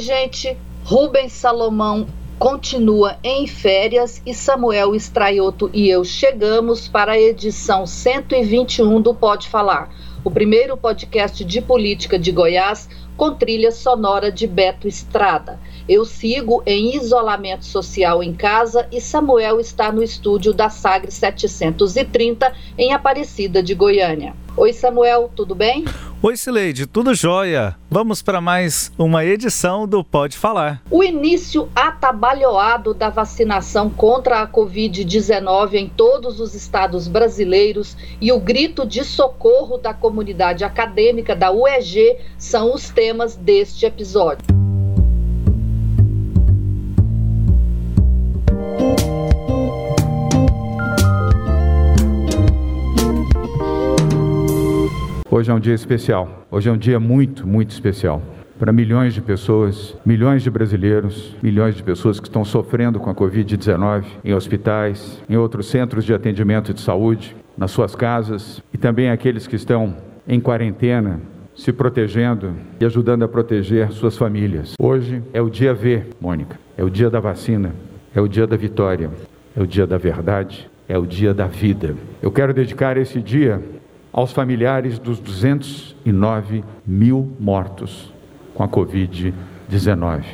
Oi, gente. Rubens Salomão continua em férias e Samuel Estraioto e eu chegamos para a edição 121 do Pode Falar, o primeiro podcast de política de Goiás com trilha sonora de Beto Estrada. Eu sigo em isolamento social em casa e Samuel está no estúdio da Sagre 730 em Aparecida de Goiânia. Oi, Samuel, tudo bem? Oi, Sileide, tudo jóia? Vamos para mais uma edição do Pode Falar. O início atabalhoado da vacinação contra a Covid-19 em todos os estados brasileiros e o grito de socorro da comunidade acadêmica da UEG são os temas deste episódio. Hoje é um dia especial. Hoje é um dia muito, muito especial para milhões de pessoas, milhões de brasileiros, milhões de pessoas que estão sofrendo com a Covid-19 em hospitais, em outros centros de atendimento de saúde, nas suas casas e também aqueles que estão em quarentena, se protegendo e ajudando a proteger suas famílias. Hoje é o dia V, Mônica. É o dia da vacina, é o dia da vitória, é o dia da verdade, é o dia da vida. Eu quero dedicar esse dia aos familiares dos 209 mil mortos com a Covid-19.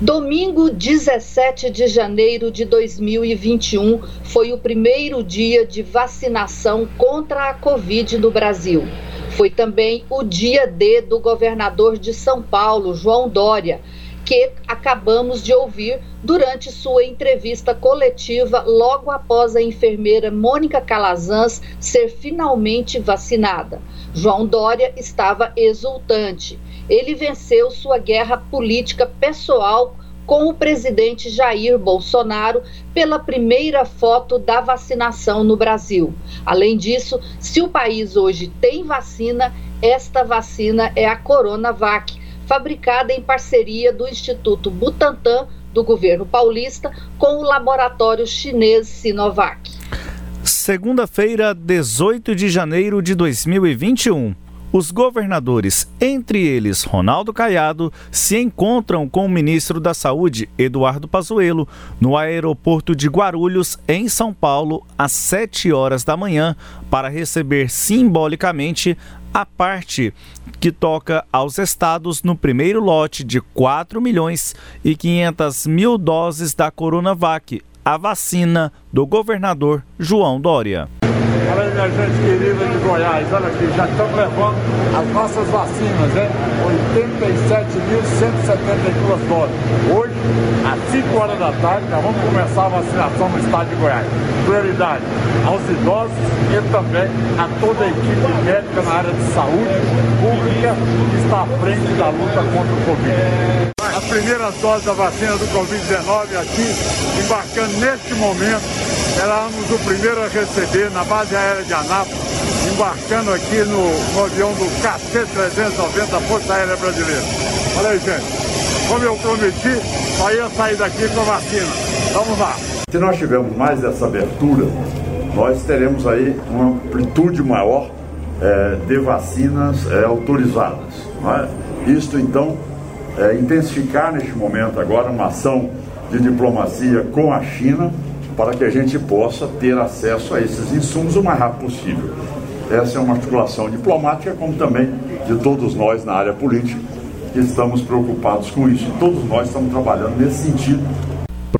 Domingo 17 de janeiro de 2021 foi o primeiro dia de vacinação contra a Covid no Brasil. Foi também o dia D do governador de São Paulo, João Dória, que acabamos de ouvir durante sua entrevista coletiva logo após a enfermeira Mônica Calazans ser finalmente vacinada. João Dória estava exultante. Ele venceu sua guerra política pessoal com o presidente Jair Bolsonaro pela primeira foto da vacinação no Brasil. Além disso, se o país hoje tem vacina, esta vacina é a Coronavac fabricada em parceria do Instituto Butantan do governo paulista com o laboratório chinês Sinovac. Segunda-feira, 18 de janeiro de 2021. Os governadores, entre eles Ronaldo Caiado, se encontram com o ministro da Saúde, Eduardo Pazuello, no aeroporto de Guarulhos, em São Paulo, às 7 horas da manhã, para receber simbolicamente a parte que toca aos estados no primeiro lote de 4 milhões e 500 mil doses da Coronavac, a vacina do governador João Dória. Minha gente querida de Goiás, olha aqui, já estamos levando as nossas vacinas, né? 87.172 doses. Hoje, às 5 horas da tarde, nós vamos começar a vacinação no estado de Goiás. Prioridade aos idosos e também a toda a equipe médica na área de saúde pública que está à frente da luta contra o Covid. As primeiras doses da vacina do Covid-19 aqui, embarcando neste momento éramos o primeiro a receber na base aérea de Anápolis, embarcando aqui no, no avião do KC-390 da Força Aérea Brasileira. Olha aí, gente. Como eu prometi, só ia sair daqui com a vacina. Vamos lá. Se nós tivermos mais essa abertura, nós teremos aí uma amplitude maior é, de vacinas é, autorizadas. É? Isto, então, é, intensificar neste momento agora uma ação de diplomacia com a China, para que a gente possa ter acesso a esses insumos o mais rápido possível. Essa é uma articulação diplomática, como também de todos nós na área política, que estamos preocupados com isso. Todos nós estamos trabalhando nesse sentido.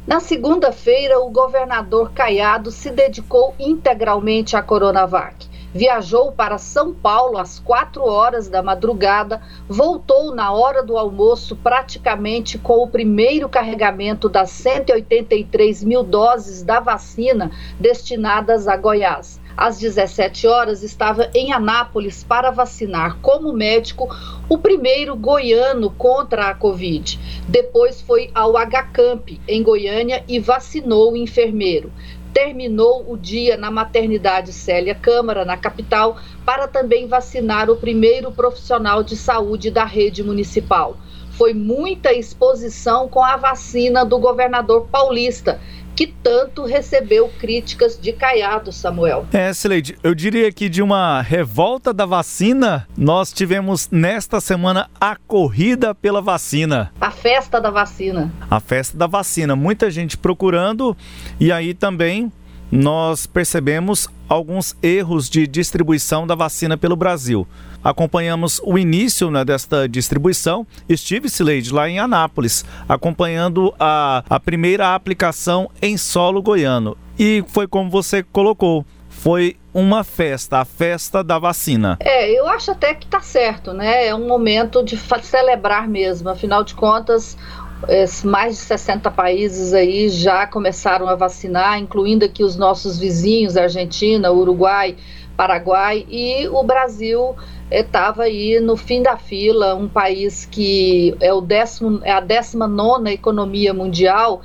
Na segunda-feira, o governador Caiado se dedicou integralmente à Coronavac viajou para São Paulo às 4 horas da madrugada, voltou na hora do almoço praticamente com o primeiro carregamento das 183 mil doses da vacina destinadas a Goiás. às 17 horas, estava em Anápolis para vacinar como médico o primeiro goiano contra a Covid. Depois foi ao HCamp, em Goiânia, e vacinou o enfermeiro terminou o dia na maternidade Célia Câmara, na capital, para também vacinar o primeiro profissional de saúde da rede municipal. Foi muita exposição com a vacina do governador paulista, que tanto recebeu críticas de Caiado, Samuel. É, Sileide, eu diria que de uma revolta da vacina, nós tivemos nesta semana a corrida pela vacina. A festa da vacina. A festa da vacina. Muita gente procurando e aí também nós percebemos alguns erros de distribuição da vacina pelo Brasil. Acompanhamos o início né, desta distribuição. Estive, Sileide, lá em Anápolis, acompanhando a, a primeira aplicação em solo goiano. E foi como você colocou, foi uma festa, a festa da vacina. É, eu acho até que está certo, né? É um momento de celebrar mesmo. Afinal de contas, mais de 60 países aí já começaram a vacinar, incluindo aqui os nossos vizinhos, Argentina, Uruguai, Paraguai e o Brasil estava aí no fim da fila, um país que é, o décimo, é a 19 economia mundial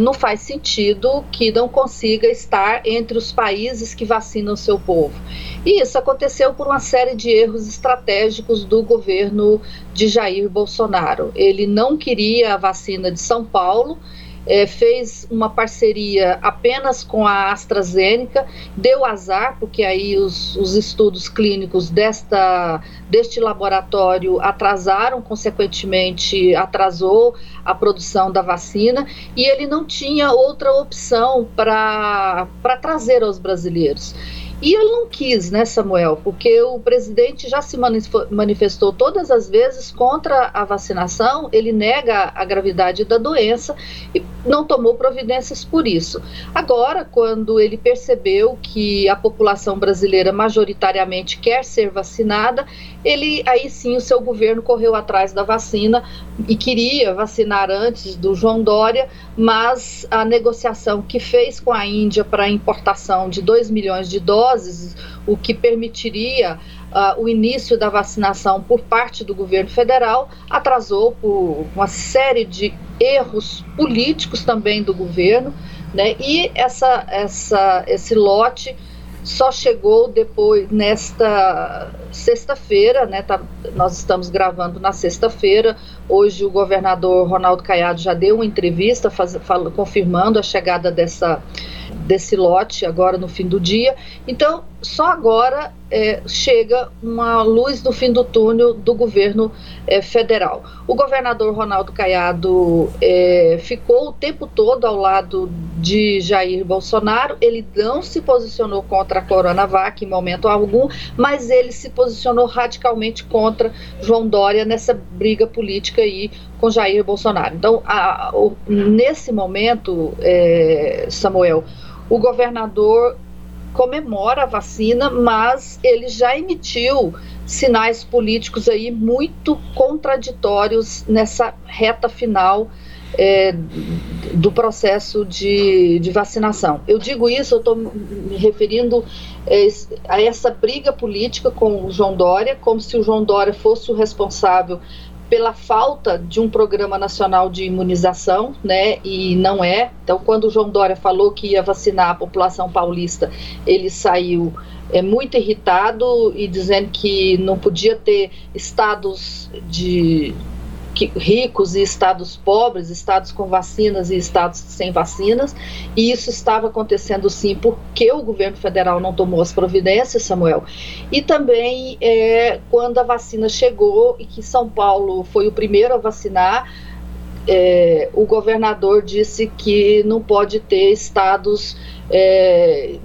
não faz sentido que não consiga estar entre os países que vacinam seu povo. E isso aconteceu por uma série de erros estratégicos do governo de Jair Bolsonaro. Ele não queria a vacina de São Paulo é, fez uma parceria apenas com a AstraZeneca, deu azar, porque aí os, os estudos clínicos desta, deste laboratório atrasaram, consequentemente atrasou a produção da vacina, e ele não tinha outra opção para trazer aos brasileiros. E ele não quis, né, Samuel? Porque o presidente já se manifestou todas as vezes contra a vacinação, ele nega a gravidade da doença e não tomou providências por isso. Agora, quando ele percebeu que a população brasileira majoritariamente quer ser vacinada, ele aí sim o seu governo correu atrás da vacina e queria vacinar antes do João Dória, mas a negociação que fez com a Índia para a importação de 2 milhões de doses, o que permitiria uh, o início da vacinação por parte do governo federal, atrasou por uma série de erros políticos também do governo, né? E essa, essa, esse lote só chegou depois nesta sexta-feira, né? Tá, nós estamos gravando na sexta-feira. Hoje o governador Ronaldo Caiado já deu uma entrevista faz, confirmando a chegada dessa desse lote agora no fim do dia. Então, só agora é, chega uma luz no fim do túnel do governo é, federal. O governador Ronaldo Caiado é, ficou o tempo todo ao lado de Jair Bolsonaro. Ele não se posicionou contra a Coronavac em momento algum, mas ele se posicionou radicalmente contra João Dória nessa briga política aí com Jair Bolsonaro. Então, a, a, nesse momento, é, Samuel, o governador comemora a vacina, mas ele já emitiu sinais políticos aí muito contraditórios nessa reta final é, do processo de, de, vacinação. Eu digo isso, eu estou me referindo é, a essa briga política com o João Dória, como se o João Dória fosse o responsável pela falta de um programa nacional de imunização, né? E não é. Então, quando o João Dória falou que ia vacinar a população paulista, ele saiu é, muito irritado e dizendo que não podia ter estados de ricos e estados pobres, estados com vacinas e estados sem vacinas, e isso estava acontecendo sim porque o governo federal não tomou as providências, Samuel. E também é, quando a vacina chegou e que São Paulo foi o primeiro a vacinar, é, o governador disse que não pode ter estados é,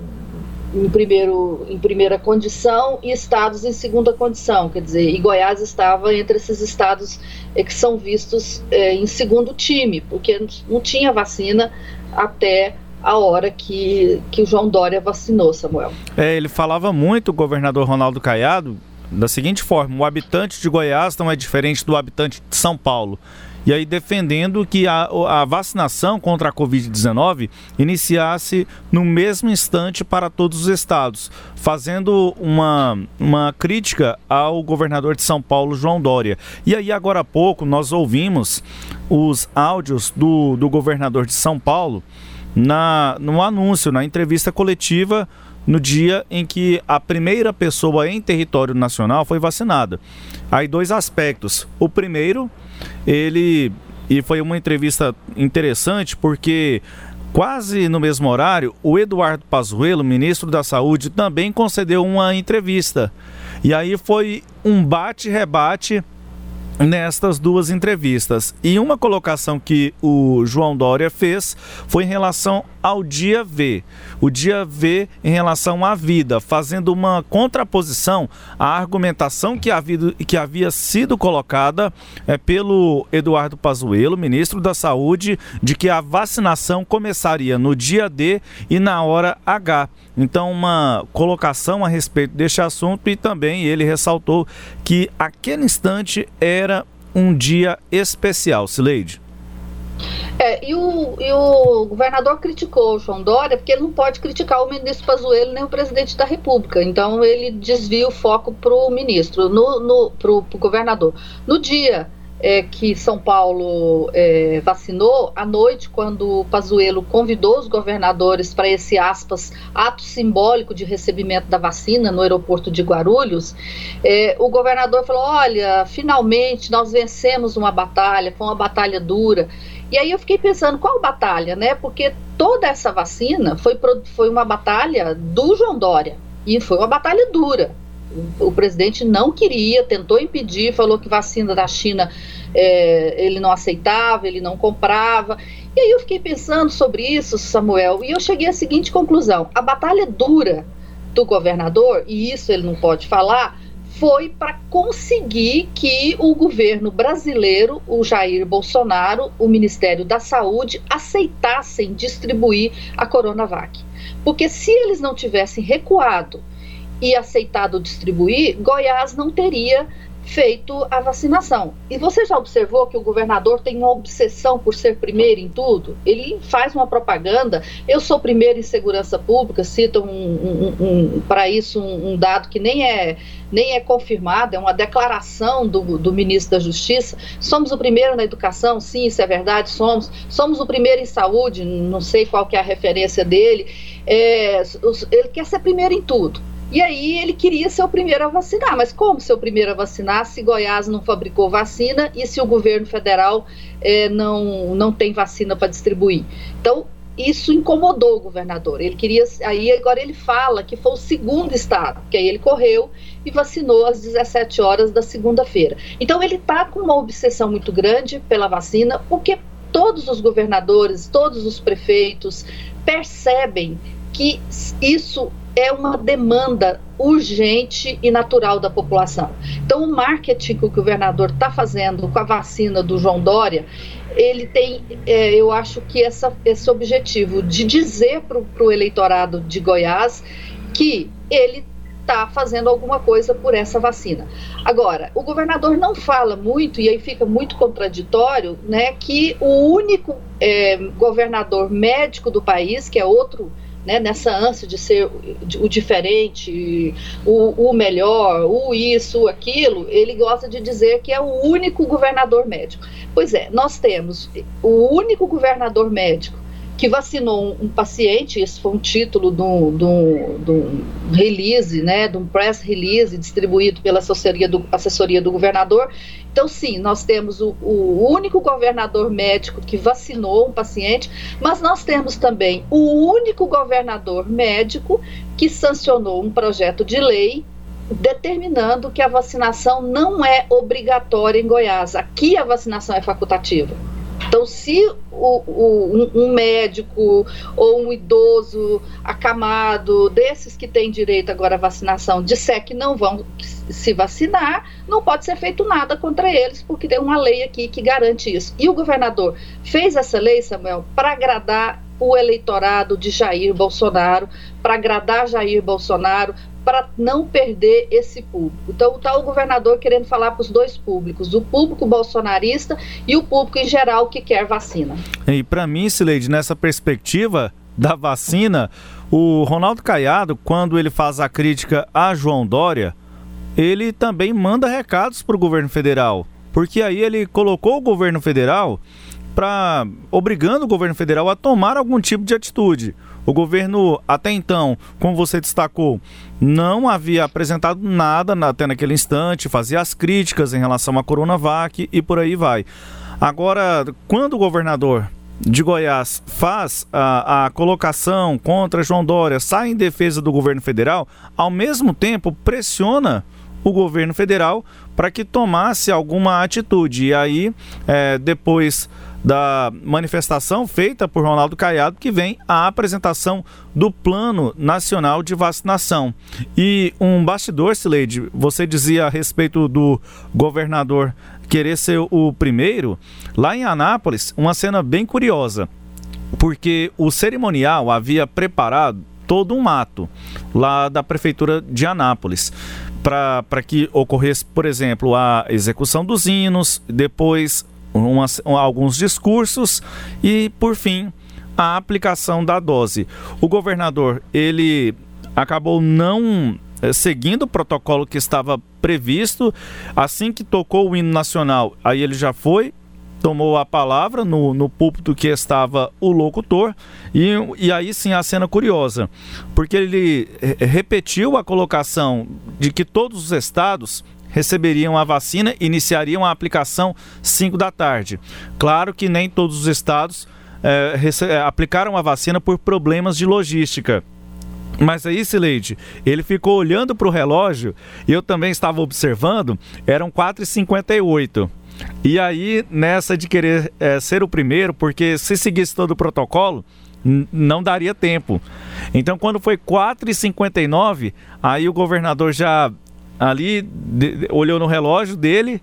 em, primeiro, em primeira condição e estados em segunda condição, quer dizer, e Goiás estava entre esses estados é, que são vistos é, em segundo time, porque não tinha vacina até a hora que, que o João Dória vacinou, Samuel. É, ele falava muito, o governador Ronaldo Caiado, da seguinte forma: o habitante de Goiás não é diferente do habitante de São Paulo e aí defendendo que a, a vacinação contra a Covid-19 iniciasse no mesmo instante para todos os estados, fazendo uma, uma crítica ao governador de São Paulo, João Dória. E aí, agora há pouco, nós ouvimos os áudios do, do governador de São Paulo na, no anúncio, na entrevista coletiva no dia em que a primeira pessoa em território nacional foi vacinada. Aí dois aspectos. O primeiro ele e foi uma entrevista interessante porque quase no mesmo horário o Eduardo Pazuello, ministro da Saúde, também concedeu uma entrevista. E aí foi um bate-rebate nestas duas entrevistas. E uma colocação que o João Dória fez foi em relação ao dia V. O dia V em relação à vida, fazendo uma contraposição à argumentação que havia, que havia sido colocada é, pelo Eduardo Pazuello, ministro da Saúde, de que a vacinação começaria no dia D e na hora H. Então, uma colocação a respeito deste assunto e também ele ressaltou que aquele instante era um dia especial, Sileide. É, e, o, e o governador criticou o João Dória porque ele não pode criticar o ministro Pazuello nem o presidente da República. Então ele desvia o foco para o ministro, no, no, para o governador. No dia é, que São Paulo é, vacinou, à noite, quando o Pazuello convidou os governadores para esse, aspas, ato simbólico de recebimento da vacina no aeroporto de Guarulhos, é, o governador falou, olha, finalmente nós vencemos uma batalha, foi uma batalha dura, e aí eu fiquei pensando, qual batalha, né? Porque toda essa vacina foi, foi uma batalha do João Dória, e foi uma batalha dura, o presidente não queria, tentou impedir, falou que vacina da China é, ele não aceitava, ele não comprava. E aí eu fiquei pensando sobre isso, Samuel, e eu cheguei à seguinte conclusão: a batalha dura do governador, e isso ele não pode falar, foi para conseguir que o governo brasileiro, o Jair Bolsonaro, o Ministério da Saúde, aceitassem distribuir a Coronavac. Porque se eles não tivessem recuado e aceitado distribuir, Goiás não teria feito a vacinação. E você já observou que o governador tem uma obsessão por ser primeiro em tudo? Ele faz uma propaganda. Eu sou primeiro em segurança pública, cita um, um, um, para isso um, dado que nem é, nem é confirmado, é uma declaração do, do ministro da Justiça. Somos o primeiro na educação, sim, isso é verdade, somos. Somos o primeiro em saúde, não sei qual que é a referência dele. É, ele quer ser primeiro em tudo. E aí ele queria ser o primeiro a vacinar. Mas como ser o primeiro a vacinar se Goiás não fabricou vacina e se o governo federal é, não, não tem vacina para distribuir? Então, isso incomodou o governador. Ele queria. Aí agora ele fala que foi o segundo estado, que aí ele correu e vacinou às 17 horas da segunda-feira. Então ele está com uma obsessão muito grande pela vacina, porque todos os governadores, todos os prefeitos percebem que isso é uma demanda urgente e natural da população. Então, o marketing que o governador está fazendo com a vacina do João Dória, ele tem, é, eu acho que essa, esse objetivo de dizer para o eleitorado de Goiás que ele está fazendo alguma coisa por essa vacina. Agora, o governador não fala muito, e aí fica muito contraditório, né, que o único é, governador médico do país, que é outro né, nessa ânsia de ser o diferente, o, o melhor, o isso, o aquilo, ele gosta de dizer que é o único governador médico. Pois é, nós temos o único governador médico que vacinou um, um paciente, esse foi um título de um, release, né, de um press release distribuído pela assessoria do, assessoria do governador. Então, sim, nós temos o, o único governador médico que vacinou um paciente, mas nós temos também o único governador médico que sancionou um projeto de lei determinando que a vacinação não é obrigatória em Goiás. Aqui a vacinação é facultativa. Então, se o, o, um, médico ou um idoso acamado, desses que têm direito agora à vacinação, disser que não vão se vacinar, não pode ser feito nada contra eles, porque tem uma lei aqui que garante isso. E o governador fez essa lei, Samuel, para agradar o eleitorado de Jair Bolsonaro, para agradar Jair Bolsonaro, para não perder esse público. Então está o governador querendo falar para os dois públicos, o público bolsonarista e o público em geral que quer vacina. E para mim, Sileide, nessa perspectiva da vacina, o Ronaldo Caiado, quando ele faz a crítica a João Dória, ele também manda recados para o governo federal, porque aí ele colocou o governo federal para obrigando o governo federal a tomar algum tipo de atitude. O governo, até então, como você destacou, não havia apresentado nada até naquele instante, fazia as críticas em relação à Coronavac e por aí vai. Agora, quando o governador de Goiás faz a, a, colocação contra João Dória, sai em defesa do governo federal, ao mesmo tempo pressiona o governo federal para que tomasse alguma atitude. E aí, é, depois da manifestação feita por Ronaldo Caiado, que vem a apresentação do Plano Nacional de Vacinação. E um bastidor, Sileide, você dizia a respeito do governador querer ser o primeiro, lá em Anápolis, uma cena bem curiosa, porque o cerimonial havia preparado todo um mato lá da prefeitura de Anápolis para que ocorresse, por exemplo, a execução dos hinos, depois umas, alguns discursos e, por fim, a aplicação da dose. O governador, ele acabou não eh, seguindo o protocolo que estava previsto. Assim que tocou o hino nacional, aí ele já foi, tomou a palavra no, no púlpito que estava o locutor, e, e aí sim a cena curiosa, porque ele eh, repetiu a colocação de que todos os estados receberiam a vacina e iniciariam a aplicação 5 da tarde. Claro que nem todos os estados é, aplicaram a vacina por problemas de logística. Mas aí, Sileide, ele ficou olhando para o relógio e eu também estava observando, eram 4h58. E aí, nessa de querer é, ser o primeiro, porque se seguisse todo o protocolo, não daria tempo. Então, quando foi 4h59, aí o governador já ali, de, olhou no relógio dele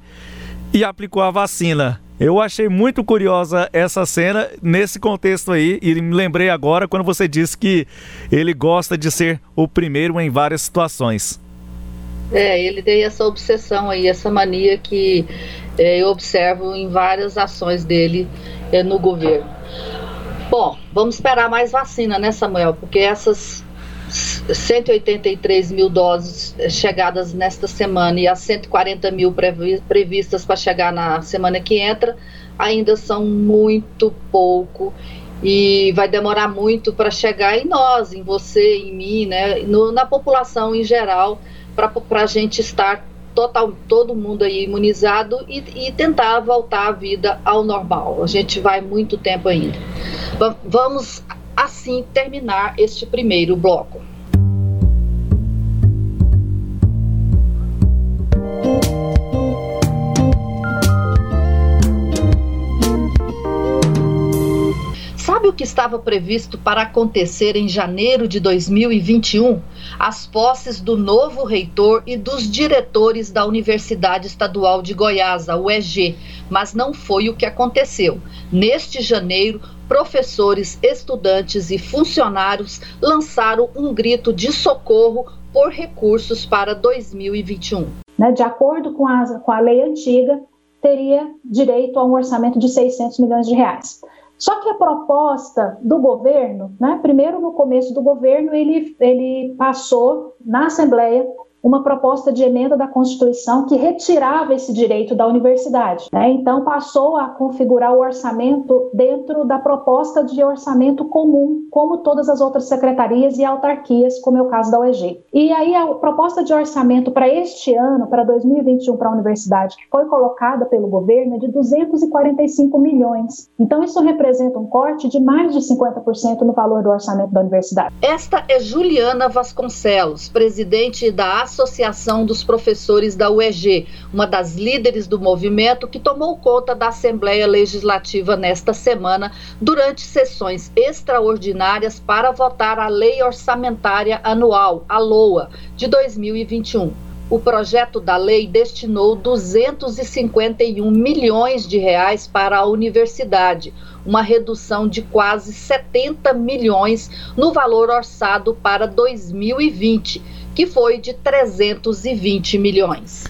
e aplicou a vacina. Eu achei muito curiosa essa cena nesse contexto aí e me lembrei agora quando você disse que ele gosta de ser o primeiro em várias situações. É, ele tem essa obsessão aí, essa mania que é, eu observo em várias ações dele é, no governo. Bom, vamos esperar mais vacina, né, Samuel? Porque essas 183 mil doses chegadas nesta semana e as 140 mil previstas para chegar na semana que entra ainda são muito pouco e vai demorar muito para chegar em nós, em você, em mim, né, no, na população em geral, para a gente estar total, todo mundo aí imunizado e, e, tentar voltar a vida ao normal. A gente vai muito tempo ainda. Vamos assim terminar este primeiro bloco. Sabe o que estava previsto para acontecer em janeiro de 2021? As posses do novo reitor e dos diretores da Universidade Estadual de Goiás, a UEG, mas não foi o que aconteceu. Neste janeiro, professores, estudantes e funcionários lançaram um grito de socorro por recursos para 2021. Né, de acordo com a, com a lei antiga, teria direito a um orçamento de 600 milhões de reais. Só que a proposta do governo, né, primeiro no começo do governo, ele, ele passou na Assembleia uma proposta de emenda da Constituição que retirava esse direito da universidade. Né? Então, passou a configurar o orçamento dentro da proposta de orçamento comum, como todas as outras secretarias e autarquias, como é o caso da UEG. E aí, a proposta de orçamento para este ano, para 2021, para a universidade, que foi colocada pelo governo, é de 245 milhões. Então, isso representa um corte de mais de 50% no valor do orçamento da universidade. Esta é Juliana Vasconcelos, presidente da Associação dos Professores da UEG, uma das líderes do movimento que tomou conta da Assembleia Legislativa nesta semana durante sessões extraordinárias para votar a Lei Orçamentária Anual, a LOA, de 2021 o projeto da lei destinou 251 milhões de reais para a universidade, uma redução de quase 70 milhões no valor orçado para 2020 que foi de 320 milhões.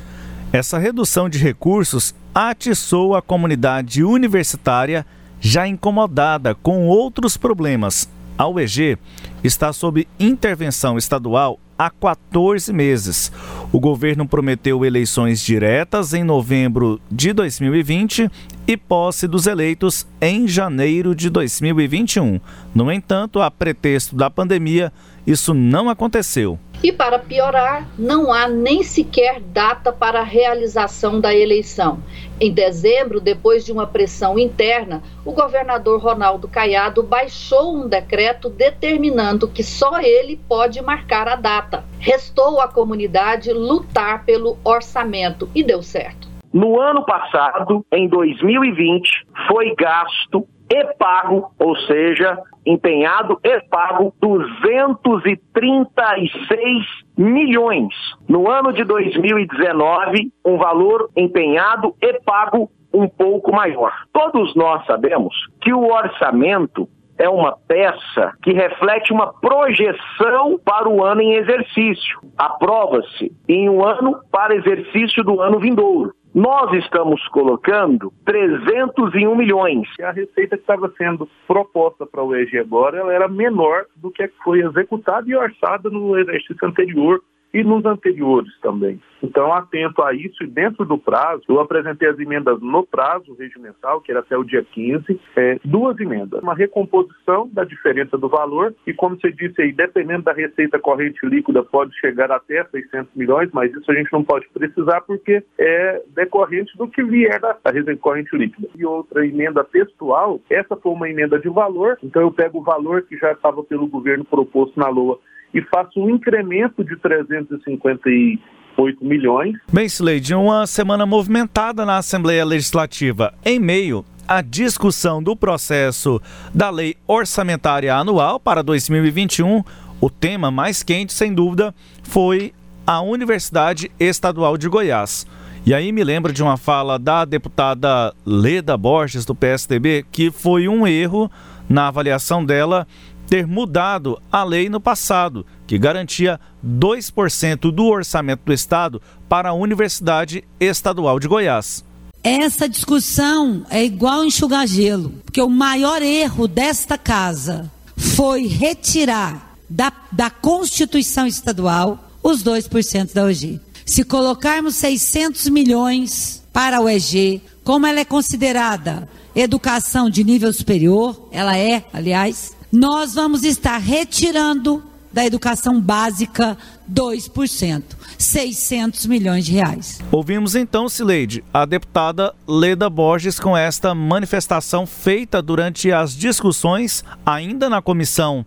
Essa redução de recursos atiçou a comunidade universitária já incomodada com outros problemas. A UEG está sob intervenção estadual há 14 meses. O governo prometeu eleições diretas em novembro de 2020 e posse dos eleitos em janeiro de 2021. No entanto, a pretexto da pandemia, isso não aconteceu. E para piorar, não há nem sequer data para a realização da eleição. Em dezembro, depois de uma pressão interna, o governador Ronaldo Caiado baixou um decreto determinando que só ele pode marcar a data. Restou à comunidade lutar pelo orçamento e deu certo. No ano passado, em 2020, foi gasto e pago, ou seja, empenhado e pago 236 milhões. No ano de 2019, um valor empenhado e pago um pouco maior. Todos nós sabemos que o orçamento é uma peça que reflete uma projeção para o ano em exercício. Aprova-se em um ano para exercício do ano vindouro. Nós estamos colocando 301 milhões. A receita que estava sendo proposta para o EG agora ela era menor do que foi executada e orçada no exercício anterior e nos anteriores também. Então, atento a isso e dentro do prazo, eu apresentei as emendas no prazo regimental, que era até o dia 15, é, duas emendas. Uma recomposição da diferença do valor e, como você disse aí, dependendo da receita corrente líquida, pode chegar até 600 milhões, mas isso a gente não pode precisar porque é decorrente do que vier da receita corrente líquida. E outra emenda textual, essa foi uma emenda de valor, então eu pego o valor que já estava pelo governo proposto na LOA e faço um incremento de 358 milhões. Bem, Sileide, uma semana movimentada na Assembleia Legislativa. Em meio à discussão do processo da Lei Orçamentária Anual para 2021, o tema mais quente, sem dúvida, foi a Universidade Estadual de Goiás. E aí me lembro de uma fala da deputada Leda Borges, do PSDB, que foi um erro na avaliação dela ter mudado a lei no passado, que garantia 2% do orçamento do Estado para a Universidade Estadual de Goiás. Essa discussão é igual enxugar gelo, porque o maior erro desta casa foi retirar da, da Constituição Estadual os 2% da OG. Se colocarmos 600 milhões para a UEG, como ela é considerada educação de nível superior, ela é, aliás, nós vamos estar retirando da educação básica 2%, 600 milhões de reais. Ouvimos então, Sileide, a deputada Leda Borges com esta manifestação feita durante as discussões ainda na Comissão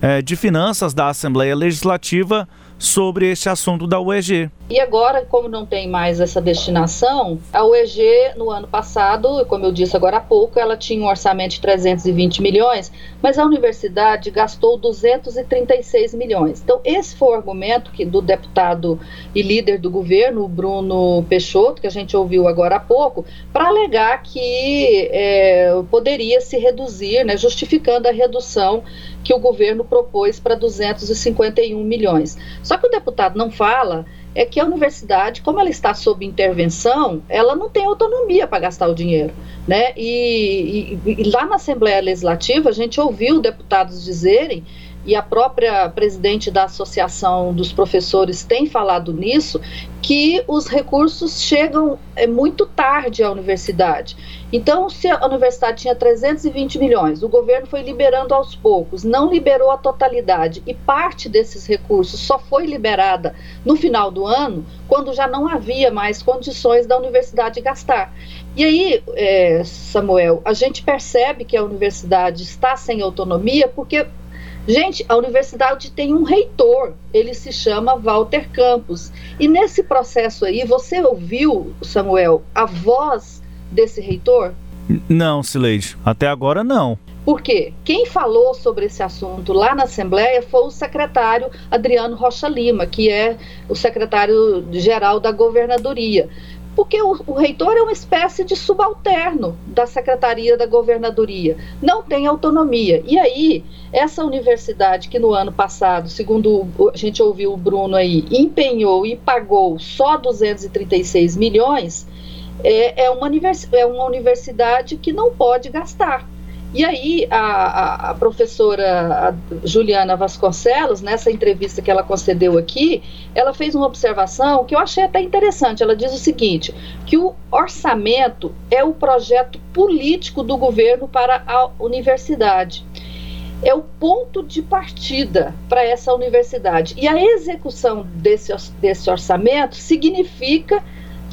eh, de Finanças da Assembleia Legislativa sobre este assunto da UEG. E agora, como não tem mais essa destinação, a UEG no ano passado, como eu disse agora há pouco, ela tinha um orçamento de 320 milhões, mas a universidade gastou 236 milhões. Então, esse foi o argumento que do deputado e líder do governo, Bruno Peixoto, que a gente ouviu agora há pouco, para alegar que é, poderia se reduzir, né, justificando a redução que o governo propôs para 251 milhões. Só que o deputado não fala é que a universidade, como ela está sob intervenção, ela não tem autonomia para gastar o dinheiro, né? E, e, e, lá na Assembleia Legislativa a gente ouviu deputados dizerem e a própria presidente da Associação dos Professores tem falado nisso, que os recursos chegam é, muito tarde à universidade. Então, se a universidade tinha 320 milhões, o governo foi liberando aos poucos, não liberou a totalidade, e parte desses recursos só foi liberada no final do ano, quando já não havia mais condições da universidade gastar. E aí, é, Samuel, a gente percebe que a universidade está sem autonomia porque Gente, a universidade tem um reitor, ele se chama Walter Campos. E nesse processo aí, você ouviu, Samuel, a voz desse reitor? Não, Sileide, até agora não. Por quê? Quem falou sobre esse assunto lá na Assembleia foi o secretário Adriano Rocha Lima, que é o secretário-geral da governadoria porque o, o, reitor é uma espécie de subalterno da secretaria da governadoria, não tem autonomia. E aí, essa universidade que no ano passado, segundo a gente ouviu o Bruno aí, empenhou e pagou só 236 milhões, é, é, uma, é uma universidade que não pode gastar. E aí a, a, professora Juliana Vasconcelos, nessa entrevista que ela concedeu aqui, ela fez uma observação que eu achei até interessante. Ela diz o seguinte: que o orçamento é o projeto político do governo para a universidade. É o ponto de partida para essa universidade. E a execução desse, desse orçamento significa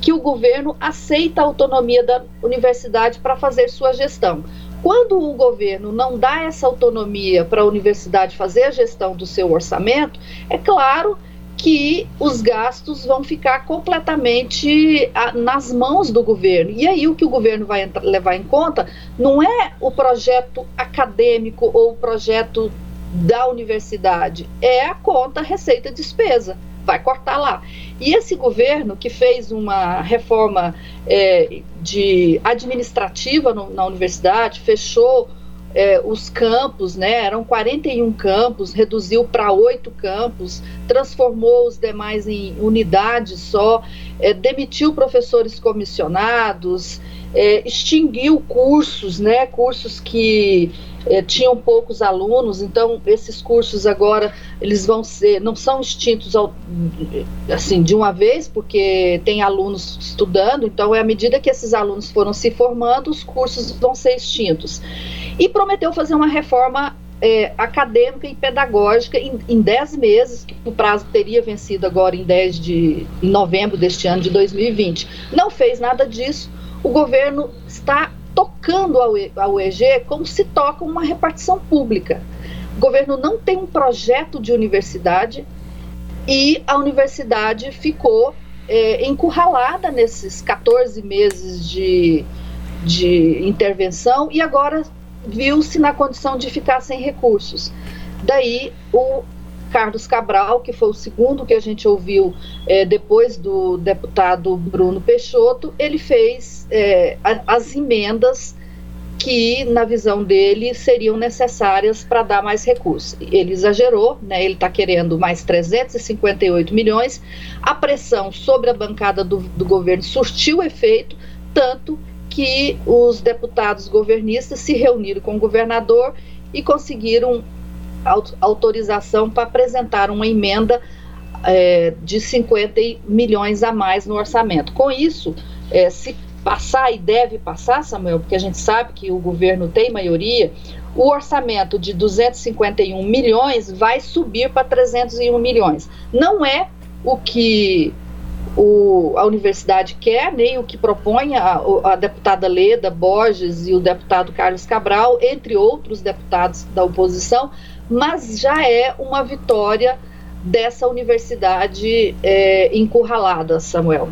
que o governo aceita a autonomia da universidade para fazer sua gestão. Quando o governo não dá essa autonomia para a universidade fazer a gestão do seu orçamento, é claro que os gastos vão ficar completamente nas mãos do governo. E aí o que o governo vai levar em conta não é o projeto acadêmico ou o projeto da universidade, é a conta receita despesa vai cortar lá. E esse governo que fez uma reforma é, de administrativa no, na universidade, fechou é, os campos, né, eram 41 campos, reduziu para oito campos, transformou os demais em unidades só, é, demitiu professores comissionados, é, extinguiu cursos, né, cursos que é, tinham poucos alunos, então esses cursos agora eles vão ser, não são extintos ao, assim de uma vez, porque tem alunos estudando, então é à medida que esses alunos foram se formando, os cursos vão ser extintos. E prometeu fazer uma reforma é, acadêmica e pedagógica em, em 10 meses, que o prazo teria vencido agora em 10 de em novembro deste ano de 2020. Não fez nada disso. O governo está tocando a UEG como se toca uma repartição pública. O governo não tem um projeto de universidade e a universidade ficou é, encurralada nesses 14 meses de, de intervenção e agora viu-se na condição de ficar sem recursos. Daí o Carlos Cabral, que foi o segundo que a gente ouviu é, depois do deputado Bruno Peixoto, ele fez é, as emendas que, na visão dele, seriam necessárias para dar mais recursos. Ele exagerou, né, ele está querendo mais 358 milhões. A pressão sobre a bancada do, do governo surtiu efeito, tanto que os deputados governistas se reuniram com o governador e conseguiram autorização para apresentar uma emenda é, de 50 milhões a mais no orçamento. Com isso, é, se passar e deve passar, Samuel, porque a gente sabe que o governo tem maioria, o orçamento de 251 milhões vai subir para 301 milhões. Não é o que o, a universidade quer, nem o que propõe a, a, deputada Leda Borges e o deputado Carlos Cabral, entre outros deputados da oposição, mas já é uma vitória dessa universidade é, encurralada, Samuel.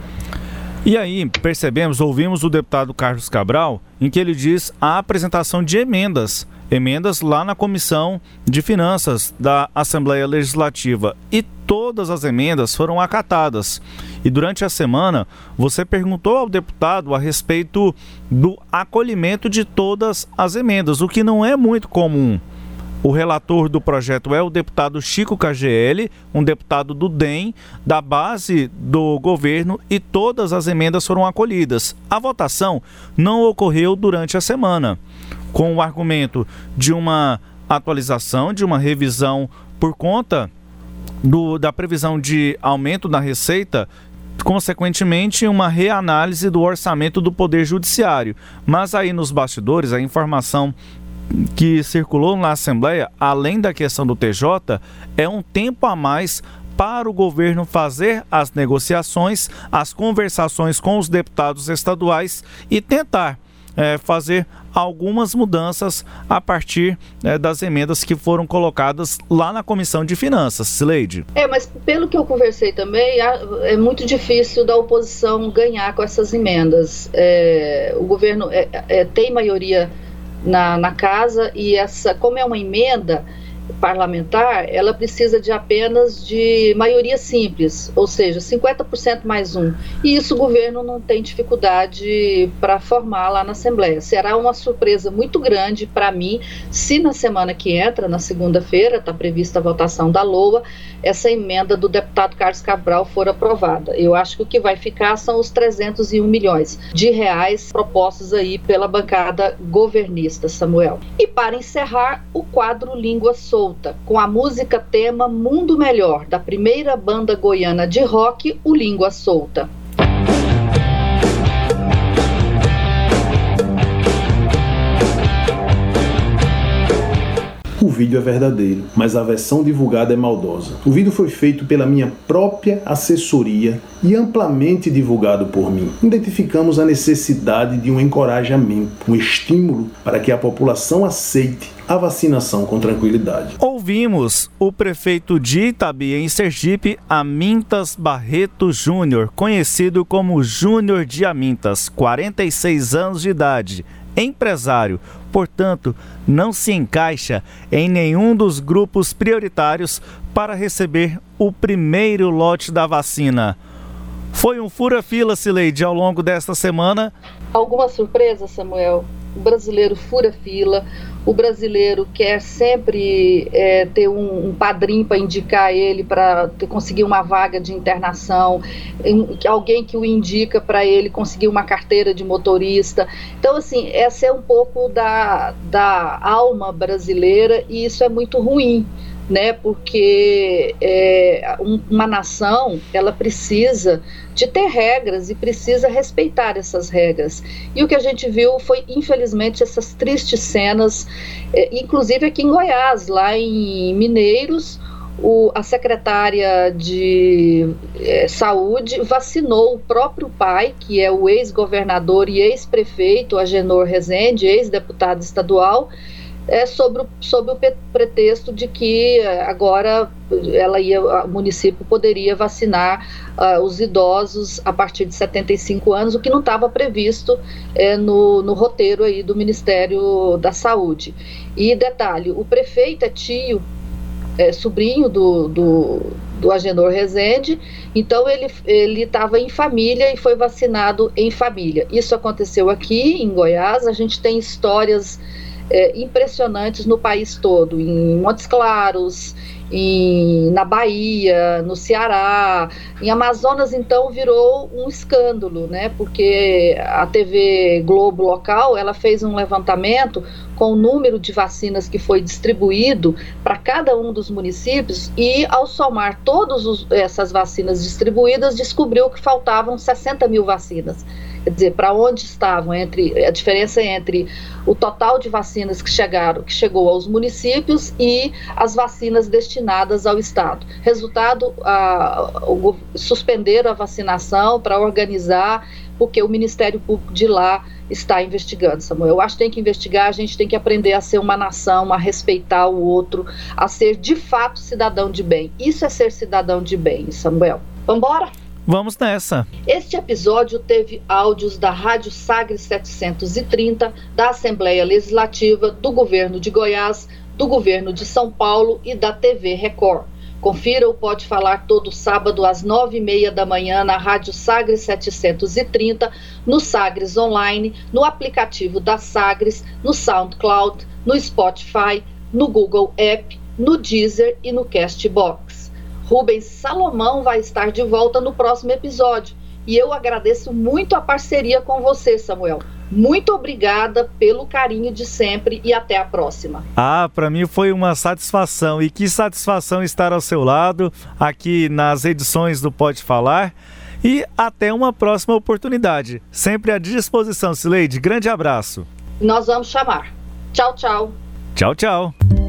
E aí, percebemos, ouvimos o deputado Carlos Cabral, em que ele diz a apresentação de emendas, emendas lá na Comissão de Finanças da Assembleia Legislativa. E todas as emendas foram acatadas. E durante a semana, você perguntou ao deputado a respeito do acolhimento de todas as emendas, o que não é muito comum. O relator do projeto é o deputado Chico KGL, um deputado do DEM, da base do governo, e todas as emendas foram acolhidas. A votação não ocorreu durante a semana, com o argumento de uma atualização, de uma revisão por conta do, da previsão de aumento da receita consequentemente, uma reanálise do orçamento do Poder Judiciário. Mas aí nos bastidores, a informação que circulou na Assembleia, além da questão do TJ, é um tempo a mais para o governo fazer as negociações, as conversações com os deputados estaduais e tentar é, fazer algumas mudanças a partir é, das emendas que foram colocadas lá na Comissão de Finanças. Sileide. É, mas pelo que eu conversei também, é muito difícil da oposição ganhar com essas emendas. É, o governo é, é, tem maioria na, na casa e essa, como é uma emenda, parlamentar, ela precisa de apenas de maioria simples, ou seja, 50% mais um. E isso o governo não tem dificuldade para formar lá na Assembleia. Será uma surpresa muito grande para mim se na semana que entra, na segunda-feira, está prevista a votação da LOA, essa emenda do deputado Carlos Cabral for aprovada. Eu acho que o que vai ficar são os 301 milhões de reais propostos aí pela bancada governista, Samuel. E para encerrar, o quadro Língua Solta, com a música tema Mundo Melhor, da primeira banda goiana de rock, o Língua Solta. O vídeo é verdadeiro, mas a versão divulgada é maldosa. O vídeo foi feito pela minha própria assessoria e amplamente divulgado por mim. Identificamos a necessidade de um encorajamento, um estímulo para que a população aceite a vacinação com tranquilidade. Ouvimos o prefeito de Itabi, em Sergipe, Amintas Barreto Júnior, conhecido como Júnior de Amintas, 46 anos de idade empresário, portanto, não se encaixa em nenhum dos grupos prioritários para receber o primeiro lote da vacina. Foi um fura-fila, Sileide, ao longo desta semana. Alguma surpresa, Samuel? O brasileiro fura fila, o brasileiro quer sempre é, ter um, um padrinho para indicar ele para conseguir uma vaga de internação, alguém que o indica para ele conseguir uma carteira de motorista. Então, assim, essa é um pouco da, da alma brasileira e isso é muito ruim né? Porque é, uma nação ela precisa de ter regras e precisa respeitar essas regras. E o que a gente viu foi, infelizmente, essas tristes cenas, é, inclusive aqui em Goiás, lá em Mineiros. O, a secretária de é, saúde vacinou o próprio pai, que é o ex-governador e ex-prefeito Agenor Rezende, ex-deputado estadual, é, sobre, o, sobre o pretexto de que é, agora ela ia, o município poderia vacinar uh, os idosos a partir de 75 anos, o que não estava previsto é, no, no roteiro aí do Ministério da Saúde. E detalhe, o prefeito é tio, é, sobrinho do, do, do Agenor Rezende, então ele estava em família e foi vacinado em família. Isso aconteceu aqui em Goiás, a gente tem histórias é, impressionantes no país todo, em Montes Claros, em, na Bahia, no Ceará, em Amazonas então virou um escândalo, né? Porque a TV Globo local ela fez um levantamento com o número de vacinas que foi distribuído para cada um dos municípios e ao somar todas essas vacinas distribuídas descobriu que faltavam 60 mil vacinas quer dizer, para onde estavam entre a diferença entre o total de vacinas que chegaram, que chegou aos municípios e as vacinas destinadas ao estado. Resultado, a, o, suspenderam a vacinação para organizar, porque o Ministério Público de lá está investigando, Samuel. Eu acho que tem que investigar, a gente tem que aprender a ser uma nação, a respeitar o outro, a ser de fato cidadão de bem. Isso é ser cidadão de bem, Samuel. Vamos embora? Vamos nessa. Este episódio teve áudios da Rádio Sagres 730, da Assembleia Legislativa, do Governo de Goiás, do Governo de São Paulo e da TV Record. Confira o Pode Falar todo sábado às nove e meia da manhã na Rádio Sagres 730, no Sagres Online, no aplicativo da Sagres, no SoundCloud, no Spotify, no Google App, no Deezer e no Castbox. Rubens Salomão vai estar de volta no próximo episódio. E eu agradeço muito a parceria com você, Samuel. Muito obrigada pelo carinho de sempre e até a próxima. Ah, para mim foi uma satisfação e que satisfação estar ao seu lado aqui nas edições do Pode Falar. E até uma próxima oportunidade. Sempre à disposição, Sileide. Grande abraço. Nós vamos chamar. Tchau, tchau. Tchau, tchau.